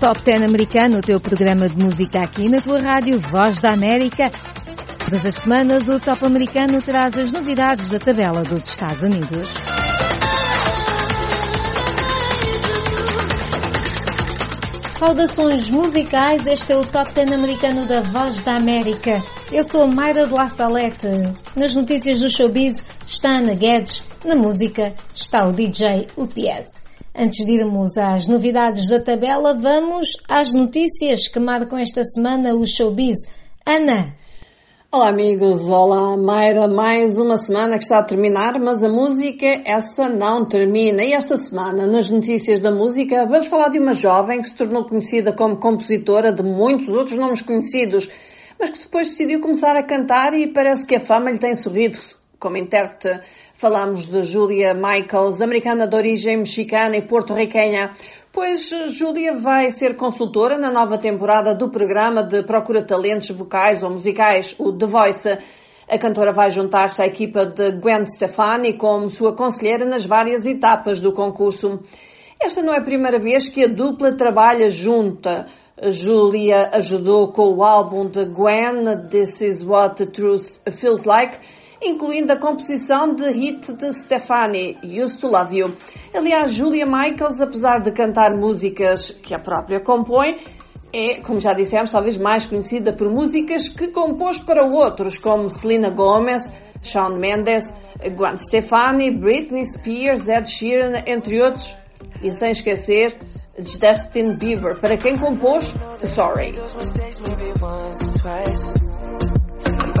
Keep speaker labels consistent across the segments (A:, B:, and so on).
A: Top 10 americano, o teu programa de música aqui na tua rádio Voz da América. Todas as semanas o Top americano traz as novidades da tabela dos Estados Unidos. Saudações musicais, este é o Top 10 americano da Voz da América. Eu sou a Mayra de La Salete. Nas notícias do showbiz está Ana Guedes, na música está o DJ UPS. Antes de irmos às novidades da tabela, vamos às notícias que marcam esta semana o showbiz. Ana.
B: Olá amigos, olá Mayra, mais uma semana que está a terminar, mas a música essa não termina. E esta semana, nas notícias da música, vamos falar de uma jovem que se tornou conhecida como compositora de muitos outros nomes conhecidos, mas que depois decidiu começar a cantar e parece que a fama lhe tem sorrido como intérprete. Falamos de Julia Michaels, americana de origem mexicana e porto-riquenha, pois Julia vai ser consultora na nova temporada do programa de Procura Talentos Vocais ou Musicais, o The Voice. A cantora vai juntar-se à equipa de Gwen Stefani como sua conselheira nas várias etapas do concurso. Esta não é a primeira vez que a dupla trabalha junta. Julia ajudou com o álbum de Gwen, This Is What the Truth Feels Like, incluindo a composição de hit de Stefani, Used to Love You. Aliás, Julia Michaels, apesar de cantar músicas que a própria compõe, é, como já dissemos, talvez mais conhecida por músicas que compôs para outros, como Selena Gomez, Shawn Mendes, Gwen Stefani, Britney Spears, Ed Sheeran, entre outros, e sem esquecer Justin Bieber, para quem compôs Sorry.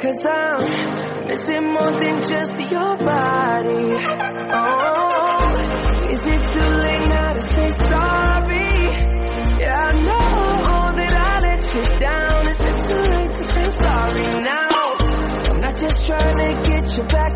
B: Cause I'm missing more than just your body. Oh, is it too late now to say sorry? Yeah, I know that I let you down. Is it too late to say sorry now? I'm not just trying to get you back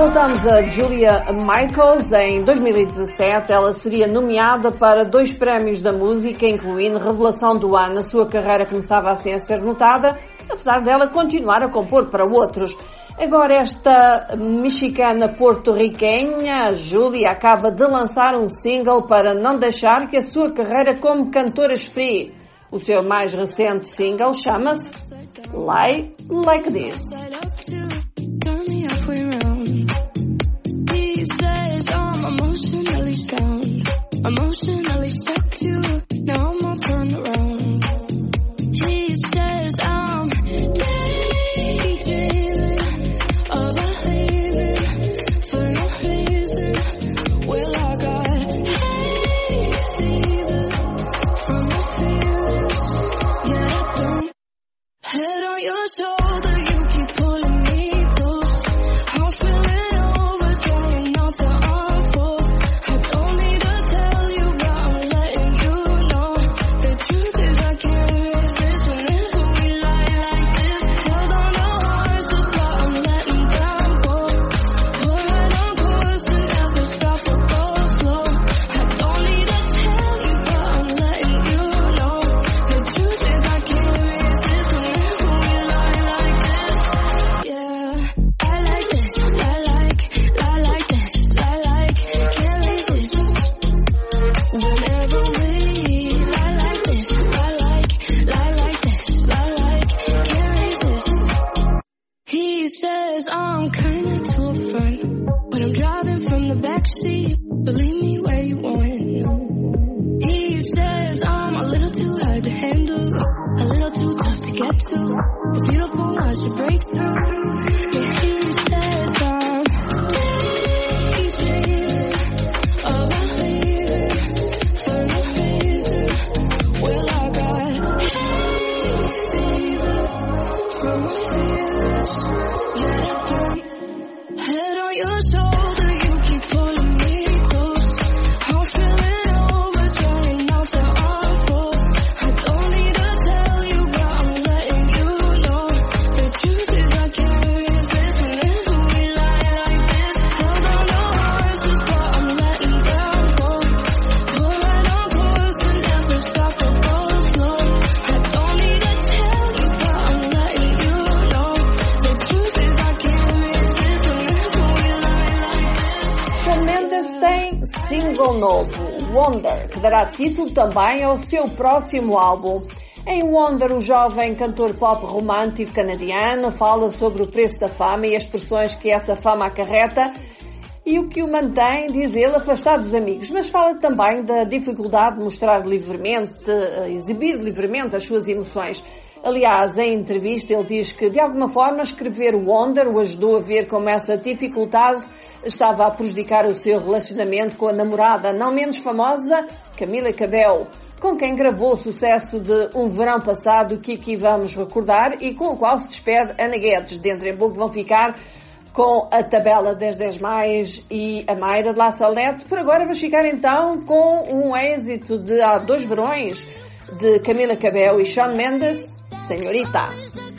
B: Voltamos a Julia Michaels. Em 2017, ela seria nomeada para dois prémios da música, incluindo Revelação do Ano. A sua carreira começava assim a ser notada, apesar dela continuar a compor para outros. Agora, esta mexicana porto-riquenha, Julia, acaba de lançar um single para não deixar que a sua carreira como cantora esfrie. O seu mais recente single chama-se Lie Like This.
C: Emotionally stuck to. Now I'm
B: Wonder, que dará título também ao seu próximo álbum. Em Wonder, o jovem cantor pop romântico canadiano fala sobre o preço da fama e as pressões que essa fama acarreta e o que o mantém, diz ele, afastado dos amigos. Mas fala também da dificuldade de mostrar livremente, eh, exibir livremente as suas emoções. Aliás, em entrevista, ele diz que, de alguma forma, escrever Wonder o ajudou a ver como essa dificuldade estava a prejudicar o seu relacionamento com a namorada não menos famosa, Camila Cabello, com quem gravou o sucesso de Um Verão Passado, que aqui vamos recordar, e com o qual se despede Ana Guedes. Dentro em pouco vão ficar com a tabela das 10 mais e a Mayra de La Salete. Por agora vamos ficar então com um êxito de há dois verões de Camila Cabello e Shawn Mendes, Senhorita.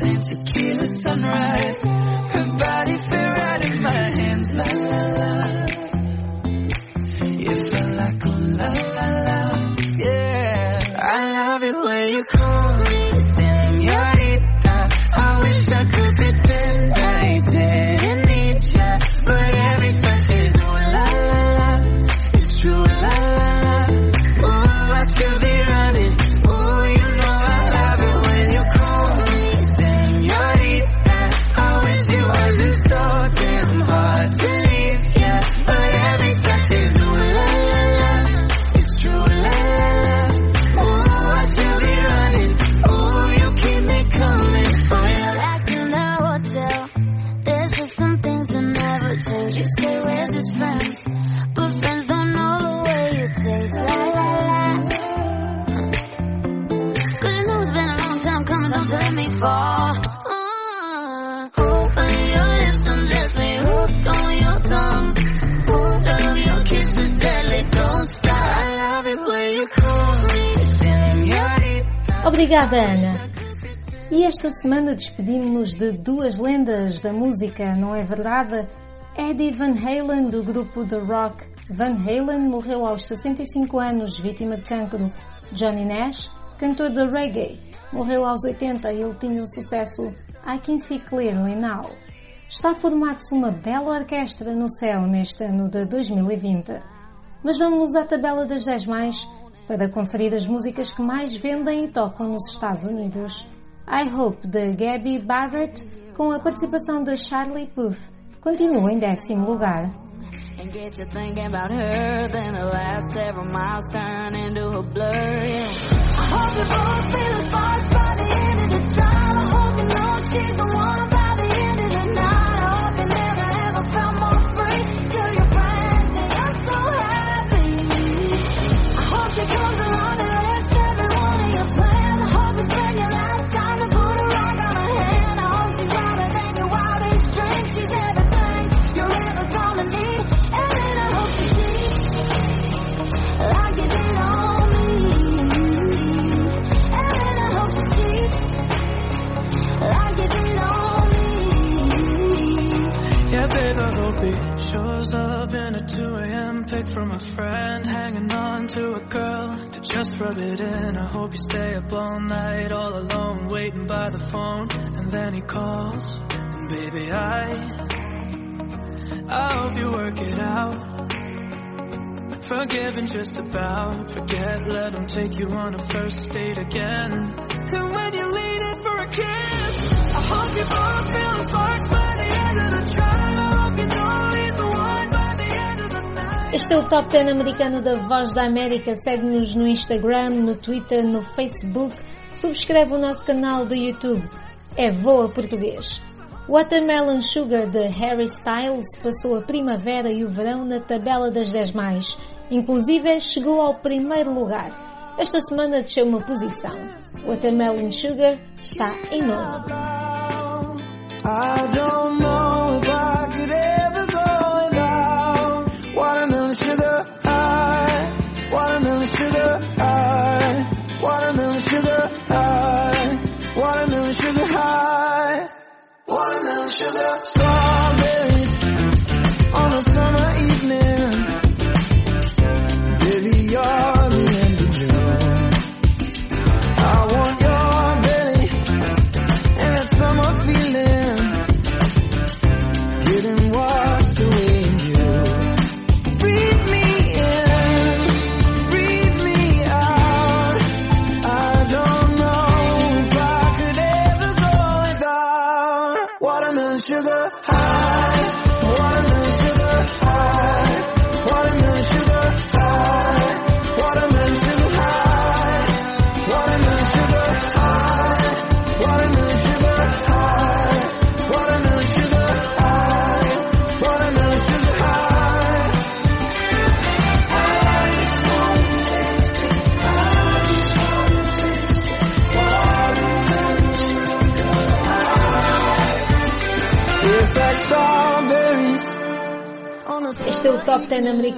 D: Same tequila sunrise. Her body fit right in my hands, la la la. You feel like ooh la la la, yeah. I love it when you call
A: Obrigada, Ana. E esta semana despedimos-nos de duas lendas da música, não é verdade? Eddie Van Halen, do grupo The Rock. Van Halen morreu aos 65 anos, vítima de cancro. Johnny Nash, cantor de reggae, morreu aos 80 e ele tinha o sucesso I Can See Clearly Now. Está a formar-se uma bela orquestra no céu neste ano de 2020. Mas vamos à tabela das 10 mais para conferir as músicas que mais vendem e tocam nos Estados Unidos. I Hope de Gabby Barrett com a participação de Charlie Puth continua em décimo lugar.
E: and get you thinking about her. Then the last several miles turn into a blur. Yeah. I hope you both feel by the end of the. I hope you know she's the one
A: Este é o Top 10 americano da Voz da América. Segue-nos no Instagram, no Twitter, no Facebook. Subscreve o nosso canal do YouTube. É Voa Português. Watermelon Sugar de Harry Styles passou a primavera e o verão na tabela das 10 mais. Inclusive chegou ao primeiro lugar. Esta semana desceu uma posição. Watermelon Sugar está em nono.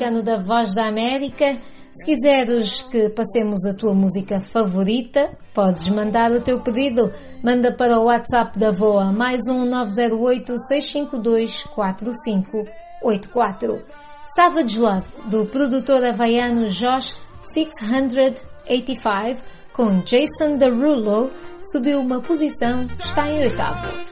A: Americano da Voz da América. Se quiseres que passemos a tua música favorita, podes mandar o teu pedido. Manda para o WhatsApp da VOA mais um 908 652 4584. Savage Love, do produtor havaiano Josh 685, com Jason Derulo, subiu uma posição, está em oitavo.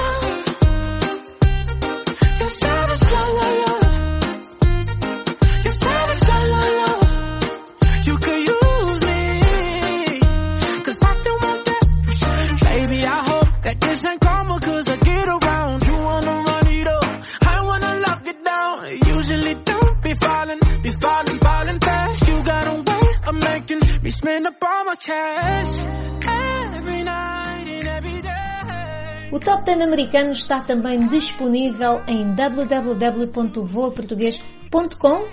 A: Top 10 americano está também disponível em www.voaportugues.com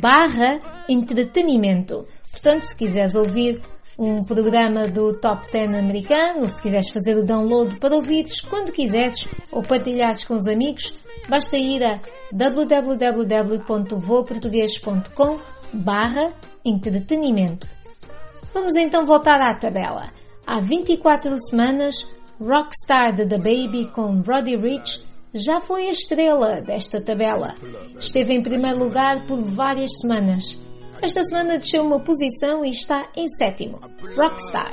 A: barra entretenimento. Portanto, se quiseres ouvir um programa do Top 10 americano, se quiseres fazer o download para ouvires quando quiseres ou partilhares com os amigos, basta ir a www.voaportugues.com barra entretenimento. Vamos então voltar à tabela. Há 24 semanas, Rockstar de The Baby com Roddy Rich já foi a estrela desta tabela. Esteve em primeiro lugar por várias semanas. Esta semana desceu uma posição e está em sétimo. Rockstar.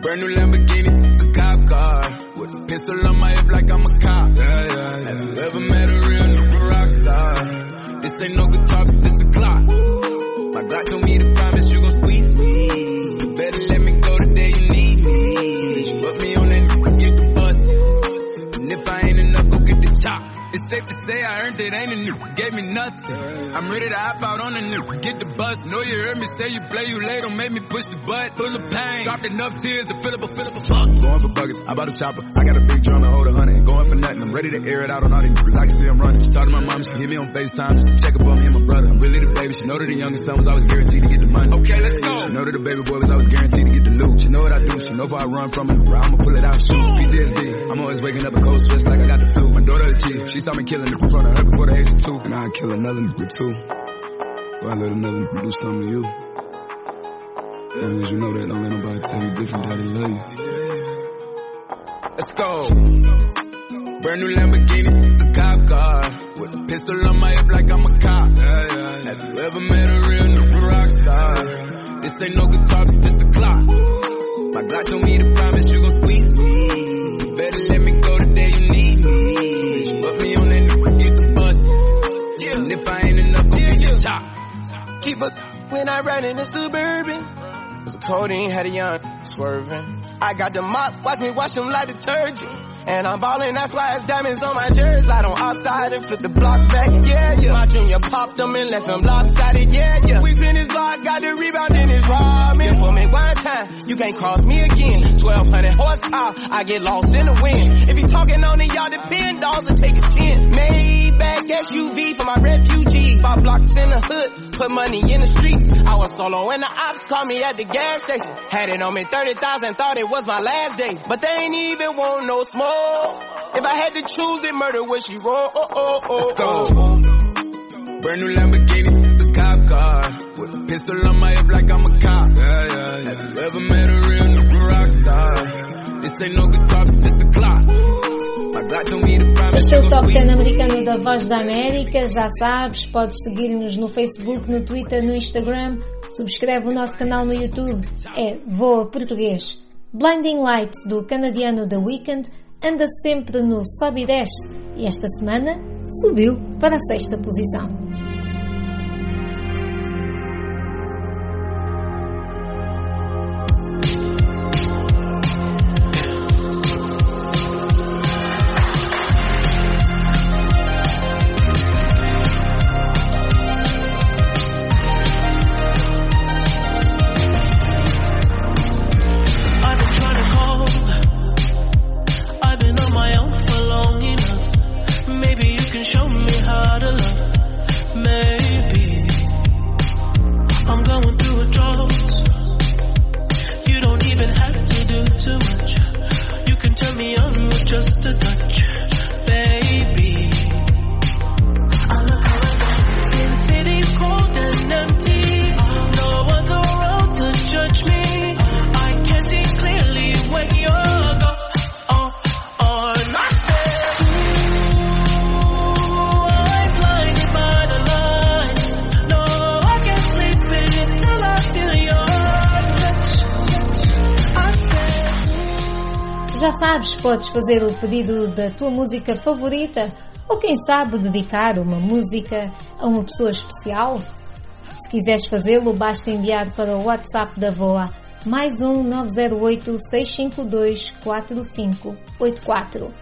F: Brand new Lamborghini, a cop car. With a pistol on my hip like I'm a cop. Yeah, yeah, yeah. Have you ever met a real nigga rock star? This ain't no guitar, but this a clock. My safe it, ain't a new, gave me nothing. I'm ready to hop out on a new, get the bus. Know you heard me say you play, you late, don't make me push the butt. Full of pain, dropped enough tears to fill up a, fill up a fuck.
G: Going for buggers, I bought a chopper. I got a big drum and hold a hundred. Going for nothing, I'm ready to air it out on all these niggas. I can see I'm running. She talked to my mom, she hit me on FaceTime just to check up on me and my brother. I'm really the baby, she know that the youngest son was always guaranteed to get the money.
F: Okay, let's go.
G: She know that the baby boy was always guaranteed to get the loot. She know what I do, she know if I run from it, I'ma pull it out, shoot. PTSD, I'm always waking up a cold sweats like I got the flu. My daughter the chief, she saw me killing it in front of her before the age of two. And I'd kill another nigga too. Before I let another nigga do something to you. As long as you know that, don't let nobody tell you different, daddy love you.
F: Let's go. Brand new Lamborghini, a cop car. With a pistol on my hip like I'm a cop. Have you ever met a real new rock star? This ain't no guitar, but just a clock. My God told me to promise you gon' squeeze me. You better let me go the day you need me. So put me on that nigga, get the bus. And if I ain't enough, go get your top.
H: Keep a when I ride in the suburban. Codeine had a young swerving. I got the mop, watch me wash them like detergent. And I'm ballin', that's why it's diamonds on my jersey. Slide on outside and flip the block back, yeah, yeah. My junior popped them and left him lopsided, yeah, yeah. We spin his block, got the rebound in his robbing. For me one time, you can't cross me again. 1200 horsepower, I get lost in the wind. If he talking on it, y'all depend, dolls and take his chin. Maybach SUV for my refugees. Five blocks in the hood, put money in the streets. I was solo and the ops called me at the gas station. Had it on me 30,000, thought it was my last day. But they ain't even want no smoke. If I had to choose it, murder would she roll? Oh, oh, oh,
F: Let's go.
H: oh.
F: Brand new Lamborghini, a cop car. With a pistol on my hip like I'm a cop. Have you ever met a real nigga rock star? This ain't no guitar, but just a clock.
A: Este é o Top
F: squeeze
A: 10 americano da Voz da América, já sabes, podes seguir-nos no Facebook, no Twitter, no Instagram, subscreve o nosso canal no YouTube, é Voa Português. Blinding Lights, do canadiano The Weeknd, anda sempre no sobe e desce, e esta semana subiu para a sexta posição. Podes fazer o pedido da tua música favorita ou quem sabe dedicar uma música a uma pessoa especial. Se quiseres fazê-lo, basta enviar para o WhatsApp da VOA mais um 908 652 4584.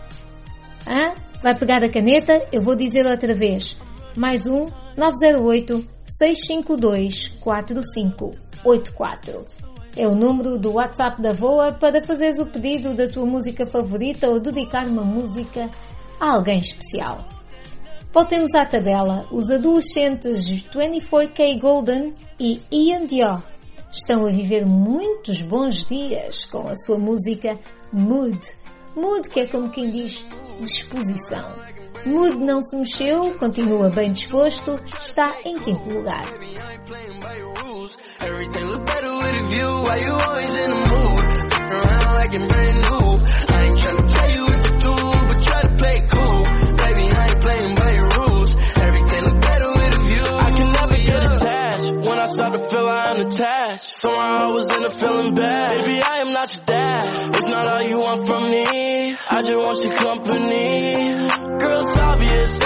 A: Hã? Vai pegar a caneta? Eu vou dizer outra vez. Mais um 908 652 4584. É o número do WhatsApp da VOA para fazeres o pedido da tua música favorita ou dedicar uma música a alguém especial. Voltemos à tabela. Os adolescentes 24K Golden e Ian Dior estão a viver muitos bons dias com a sua música Mood. Mood, que é como quem diz disposição. Mood não se mexeu, continua bem disposto, está em quinto lugar.
H: Baby, I ain't playing by your rules. Everything look better with a view. Why you always in the mood? Looking around like you're brand new. I ain't tryna tell you what to do, but try to play it cool. Baby, I ain't playing by your rules. Everything look better with a view. I can never get attached. When I start to feel I'm attached, somehow I was in a feeling bad. Baby, I am not your dad. It's not all you want from me. I just want your company.
A: years.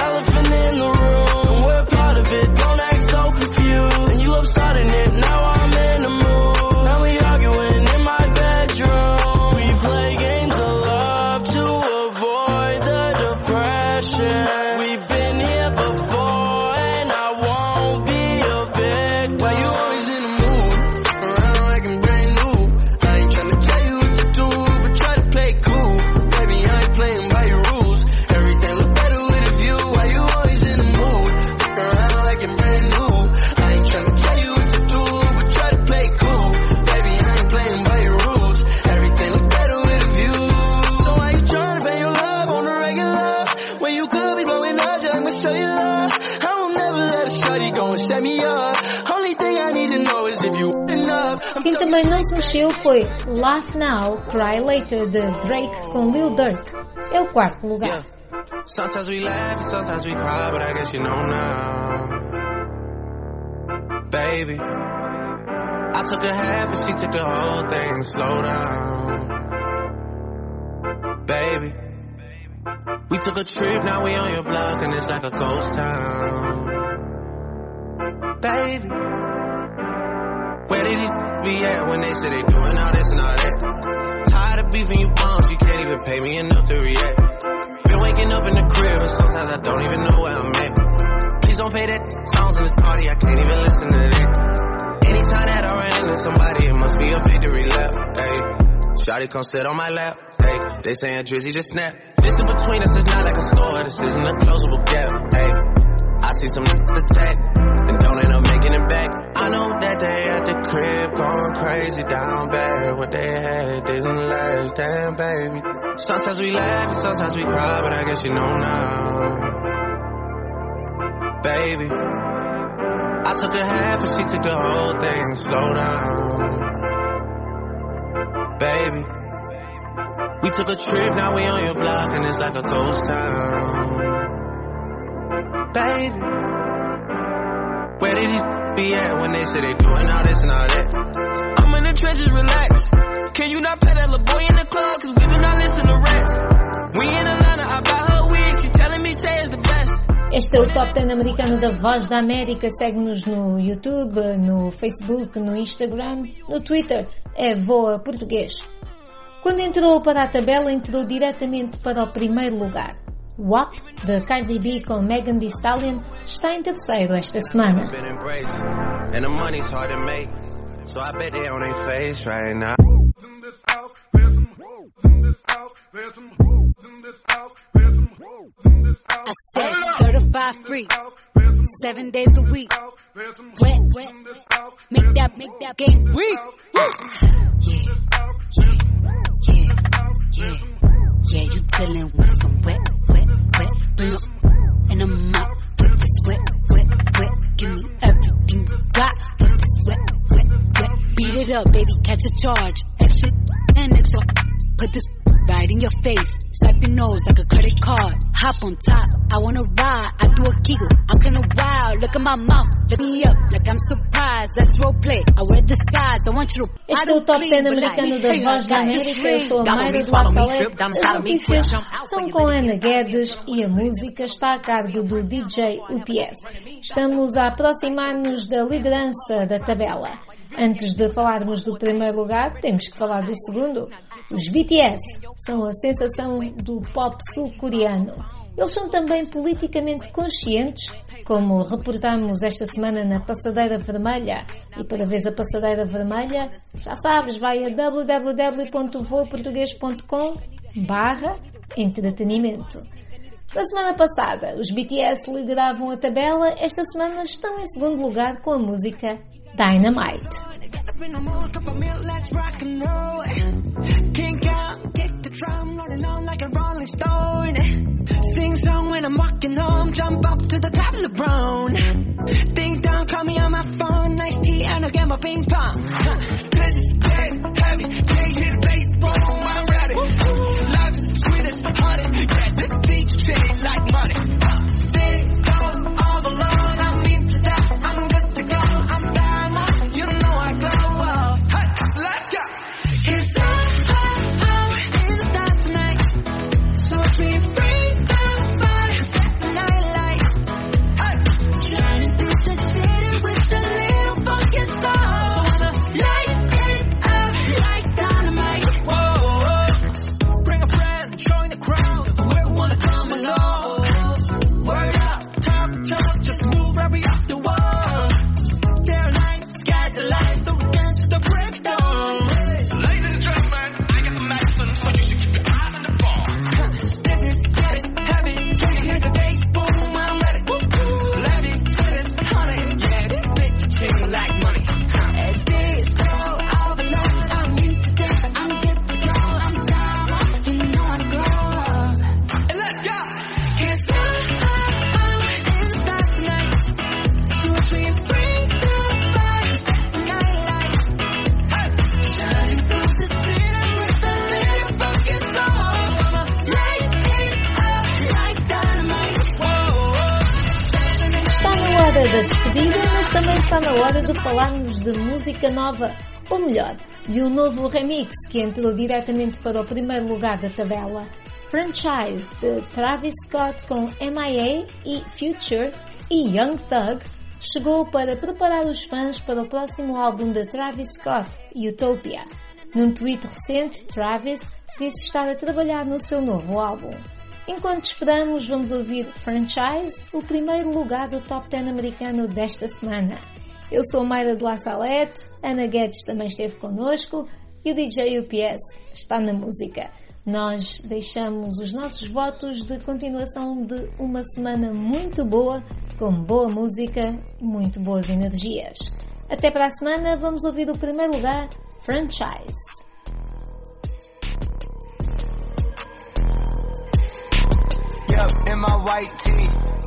A: Também não mexeu foi Laugh Now, Cry Later de Drake com Lil Durk. É o quarto lugar.
I: Sometimes we laugh, sometimes we cry, but I guess you know now. Baby, I took a half and she took the whole thing. Slow down. Baby, we took a trip, now we on your block and it's like a ghost town. Baby, where did these be at when they say they doing all this and all that? Tired of beefing you bums, you can't even pay me enough to react. Been waking up in the crib and sometimes I don't even know where I'm at. Please don't pay that songs in this party, I can't even listen to that. Anytime that I run into somebody, it must be a victory lap. Hey, Shotty come sit on my lap. Hey, they saying Drizzy just snap. Distance between us is not like a store, this isn't a closable gap. Hey, I see some attack damn baby. Sometimes we laugh and sometimes we cry, but I guess you know now. Baby, I took a half and she took the whole thing. Slow down. Baby, we took a trip, now we on your block and it's like a ghost town. Baby, where did these be at when they say they doing all this and all that? I'm in the trenches, relax. Can you not play that little boy in the club? Cause we do not listen to rats. We in Atlanta, I buy her wig, she telling me Tay is the best.
A: Este é o Top 10 americano da Voz da América. Segue-nos no YouTube, no Facebook, no Instagram, no Twitter. É Voa Português. Quando entrou para a tabela, entrou diretamente para o primeiro lugar. WAP, de Cardi B com Megan Thee Stallion, está em terceiro esta semana.
I: been embraced, and the money's hard to make. So I bet they on their face right now.
J: I said certified free, seven days a week. Wet, wet, make that, make that game weak. Yeah, yeah, yeah, yeah, yeah. You dealing with some wet, wet, wet. Up and I'm out with this wet, wet, wet. Give me everything you got. Put this wet, wet, wet. Beat it up, baby, catch a charge. Extra and extra. Put this right in your face. Your nose like a credit card. Hop on top, I wanna ride. I do a giggle, I'm kinda wild. Look at my mouth, look me up like I'm surprised. I wear disguise, I want you to.
A: Este é o Top
J: clean,
A: 10
J: but
A: americano da Voz da América. Eu sou a. Mayra de La Salete. As notícias são com Ana Guedes e a música está a cargo do DJ UPS. Estamos a aproximar-nos da liderança da tabela. Antes de falarmos do primeiro lugar, temos que falar do segundo. Os BTS são a sensação do pop sul-coreano. Eles são também politicamente conscientes, como reportamos esta semana na Passadeira Vermelha. E para ver a Passadeira Vermelha, já sabes, vai a www.voaportugues.com barra entretenimento. Na semana passada, os BTS lideravam a tabela, esta semana estão em segundo lugar com a música Dynamite.
K: Sing song when I'm walking home, jump up to the top of the brown. Ding dong, call me on my phone, nice tea, and I'll get my ping pong. Huh.
A: Música nova, ou melhor, de um novo remix que entrou diretamente para o primeiro lugar da tabela. Franchise de Travis Scott com MIA e Future e Young Thug chegou para preparar os fãs para o próximo álbum de Travis Scott, Utopia. Num tweet recente, Travis disse estar a trabalhar no seu novo álbum. Enquanto esperamos, vamos ouvir Franchise, o primeiro lugar do top 10 americano desta semana. Eu sou a Mayra de La Salette, Ana Guedes também esteve connosco e o DJ UPS está na música. Nós deixamos os nossos votos de continuação de uma semana muito boa, com boa música e muito boas energias. Até para a semana, vamos ouvir o primeiro lugar, Franchise.
K: Yep, in my white.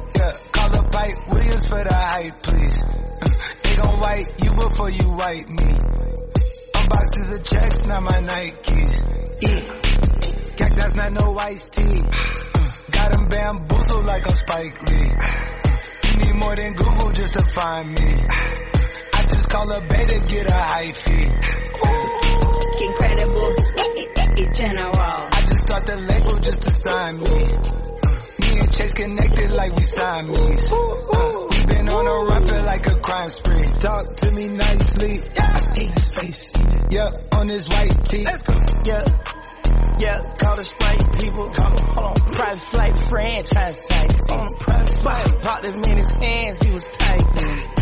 K: Call up Fight Williams for the hype, please. They gon' wipe you before you wipe me. Unboxes of checks, not my Nikes. Yeah. That's not no iced tea. Got him bamboozled like I'm Spike Lee. You need more than Google just to find me. I just call a beta, get a hyphy.
E: Incredible, general.
K: I just got the label just to sign me. And Chase connected like we Siamese. Uh, we been on a run, feel like a crime spree. Talk to me nicely. Yeah, I see his face. Yeah, on his white tee. Let's go.
L: Yeah. Yeah, call the Sprite people. Call them, hold on. Private flight franchise sites. On a private flight. Popped him in his hands, he was tight.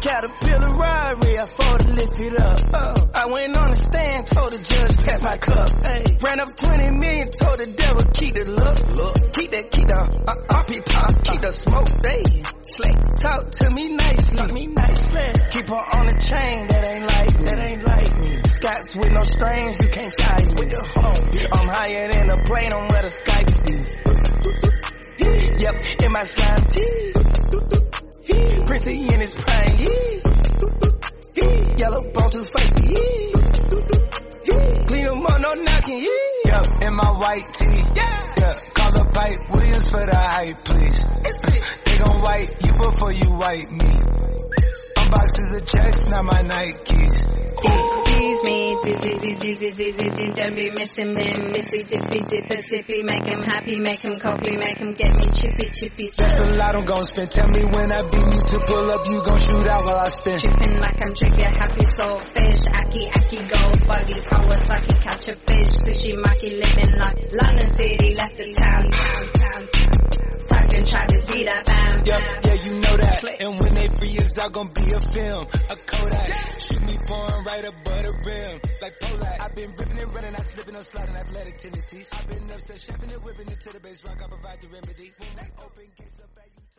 L: Caterpillar robbery, I fought to lift it up. Uh, I went on the stand, told the judge, pass my cup. Hey, ran up 20 million, told the devil, keep the look, look. Keep that, keep the, uh, RP pop, keep the smoke, they slick. Talk to me nicely, talk me nicely. Keep her on the chain, that ain't like, that ain't like me. Scots with no strings, you can't tie me. With the home, I'm higher than the plane on where the Skype be. Yep, in my slime tee. Prissy in his prime, yeah. Yellow bone too yeah. Clean them up, no knocking, yeah.
K: Yep, in my white tee. Yeah. yeah. Call up Pipe Williams for the hype, please. They gon' wipe you before you wipe me. Unboxes of checks, not my Nikes.
E: Excuse me, dizzy, dizzy, dizzy, dizzy, don't be missing me. Missy, dippy, dipper, sippy, make him happy, make him coffee, make him get me chippy, chippy.
K: That's a lot I'm gon' spend. Tell me when I beat me to pull up, you gon' shoot out while I spin.
E: Tripping like I'm trigger happy, soul fish, aki, aki, go buggy, Kawasaki, catch a fish, sushi, maki, living like London City, left the town, town, town, town. Talking, try to see that bam,
K: Yeah, yeah, you know that. And when they free us out, gon' be a film, a Kodak. Shoot me pouring right above the rim, like Polak. I've been ripping and running, I slipping on sliding, athletic tendencies. I've been upset, chefing and whipping it to the base rock. I provide the remedy. When we open gates up